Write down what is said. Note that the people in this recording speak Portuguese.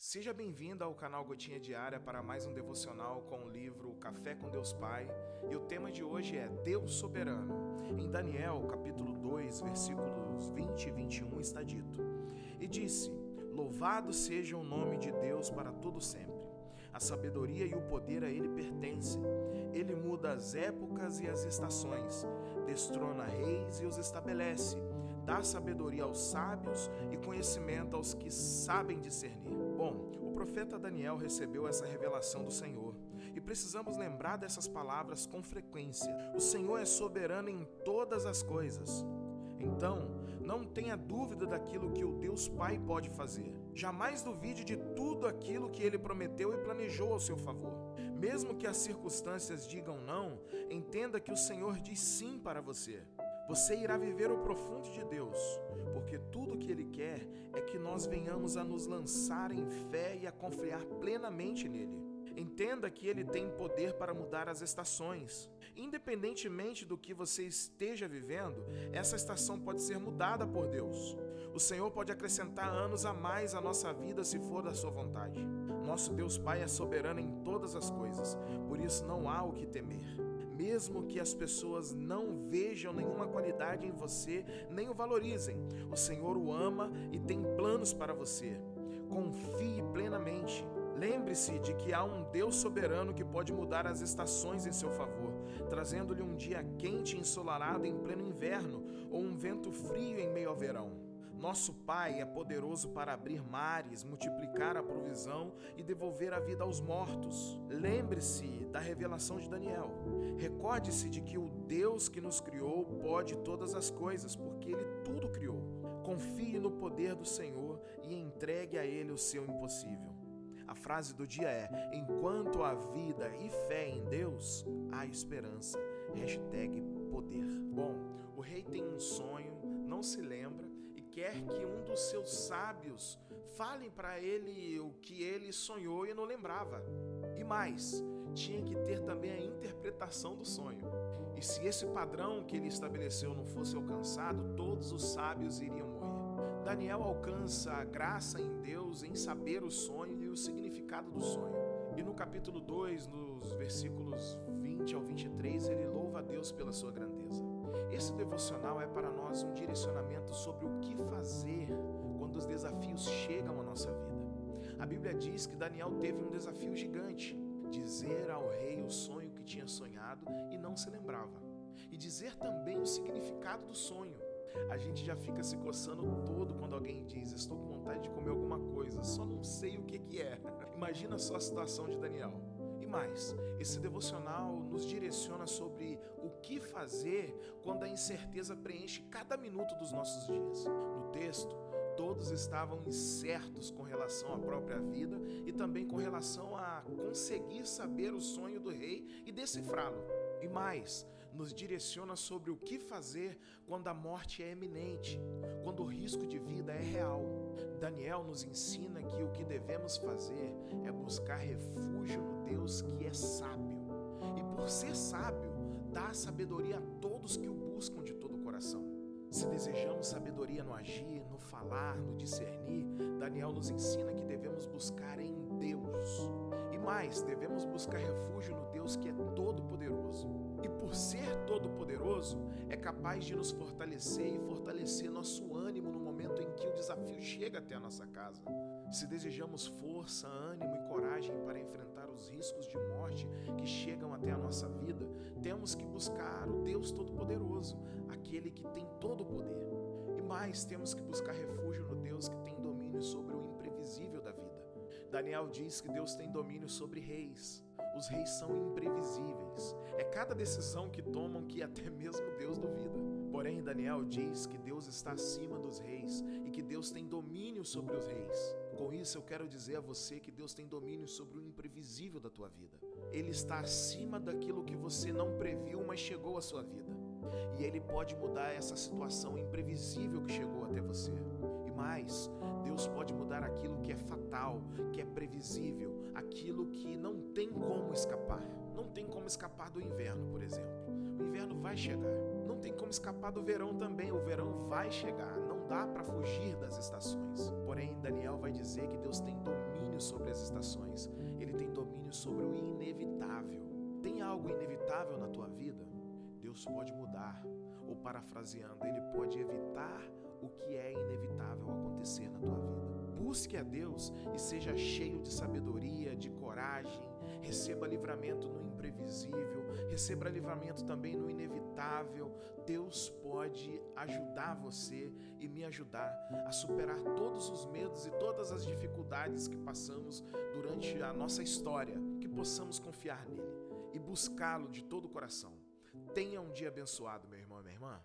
Seja bem-vindo ao canal Gotinha Diária para mais um devocional com o livro Café com Deus Pai. E o tema de hoje é Deus Soberano. Em Daniel, capítulo 2, versículos 20 e 21 está dito: E disse: Louvado seja o nome de Deus para todo sempre. A sabedoria e o poder a ele pertencem. Ele muda as épocas e as estações, destrona reis e os estabelece, dá sabedoria aos sábios e conhecimento aos que sabem discernir. Bom, o profeta Daniel recebeu essa revelação do Senhor e precisamos lembrar dessas palavras com frequência. O Senhor é soberano em todas as coisas. Então, não tenha dúvida daquilo que o Deus Pai pode fazer. Jamais duvide de tudo aquilo que ele prometeu e planejou ao seu favor. Mesmo que as circunstâncias digam não, entenda que o Senhor diz sim para você. Você irá viver o profundo de Deus, porque tudo que Ele quer é que nós venhamos a nos lançar em fé e a confiar plenamente nele. Entenda que Ele tem poder para mudar as estações. Independentemente do que você esteja vivendo, essa estação pode ser mudada por Deus. O Senhor pode acrescentar anos a mais à nossa vida se for da sua vontade. Nosso Deus Pai é soberano em todas as coisas, por isso não há o que temer mesmo que as pessoas não vejam nenhuma qualidade em você, nem o valorizem. O Senhor o ama e tem planos para você. Confie plenamente. Lembre-se de que há um Deus soberano que pode mudar as estações em seu favor, trazendo-lhe um dia quente e ensolarado em pleno inverno ou um vento frio em meio ao verão. Nosso Pai é poderoso para abrir mares, multiplicar a provisão e devolver a vida aos mortos. Lembre-se da revelação de Daniel. Recorde-se de que o Deus que nos criou pode todas as coisas, porque Ele tudo criou. Confie no poder do Senhor e entregue a Ele o seu impossível. A frase do dia é: Enquanto há vida e fé em Deus, há esperança. Hashtag poder. Bom, o rei tem um sonho, não se lembra e quer que um dos seus sábios fale para ele o que ele sonhou e não lembrava. E mais, tinha que ter também a interpretação do sonho. E se esse padrão que ele estabeleceu não fosse alcançado, todos os sábios iriam. Daniel alcança a graça em Deus em saber o sonho e o significado do sonho. E no capítulo 2, nos versículos 20 ao 23, ele louva a Deus pela sua grandeza. Esse devocional é para nós um direcionamento sobre o que fazer quando os desafios chegam à nossa vida. A Bíblia diz que Daniel teve um desafio gigante: dizer ao rei o sonho que tinha sonhado e não se lembrava, e dizer também o significado do sonho. A gente já fica se coçando todo quando alguém diz: Estou com vontade de comer alguma coisa, só não sei o que, que é. Imagina só a situação de Daniel. E mais, esse devocional nos direciona sobre o que fazer quando a incerteza preenche cada minuto dos nossos dias. No texto, todos estavam incertos com relação à própria vida e também com relação a conseguir saber o sonho do rei e decifrá-lo. E mais, nos direciona sobre o que fazer quando a morte é eminente, quando o risco de vida é real. Daniel nos ensina que o que devemos fazer é buscar refúgio no Deus que é sábio. E por ser sábio, dá sabedoria a todos que o buscam de todo o coração. Se desejamos sabedoria no agir, no falar, no discernir, Daniel nos ensina que devemos buscar em Deus. E mais, devemos buscar refúgio no Deus que é todo-poderoso. E por ser todo-poderoso, é capaz de nos fortalecer e fortalecer nosso ânimo no momento em que o desafio chega até a nossa casa. Se desejamos força, ânimo e coragem para enfrentar os riscos de morte que chegam até a nossa vida, temos que buscar o Deus Todo-Poderoso, aquele que tem todo o poder. E mais, temos que buscar refúgio no Deus que tem domínio sobre o imprevisível da vida. Daniel diz que Deus tem domínio sobre reis. Os reis são imprevisíveis. É cada decisão que tomam que até mesmo Deus duvida. Porém, Daniel diz que Deus está acima dos reis e que Deus tem domínio sobre os reis. Com isso, eu quero dizer a você que Deus tem domínio sobre o imprevisível da tua vida. Ele está acima daquilo que você não previu, mas chegou à sua vida. E ele pode mudar essa situação imprevisível que chegou até você. E mais, Deus pode mudar aquilo que é fatal, que é previsível, aquilo que não tem como escapar. Não tem como escapar do inverno, por exemplo. O inverno vai chegar. Não tem como escapar do verão também. O verão vai chegar. Não dá para fugir das estações. Porém, Daniel vai dizer que Deus tem domínio sobre as estações, ele tem domínio sobre o inevitável. Tem algo inevitável na tua vida? Deus pode mudar, ou parafraseando, ele pode evitar o que é inevitável acontecer na tua vida. Busque a Deus e seja cheio de sabedoria, de coragem, receba livramento no imprevisível, receba livramento também no inevitável. Deus pode ajudar você e me ajudar a superar todos os medos e todas as dificuldades que passamos durante a nossa história, que possamos confiar nele e buscá-lo de todo o coração. Tenha um dia abençoado, meu irmão e minha irmã.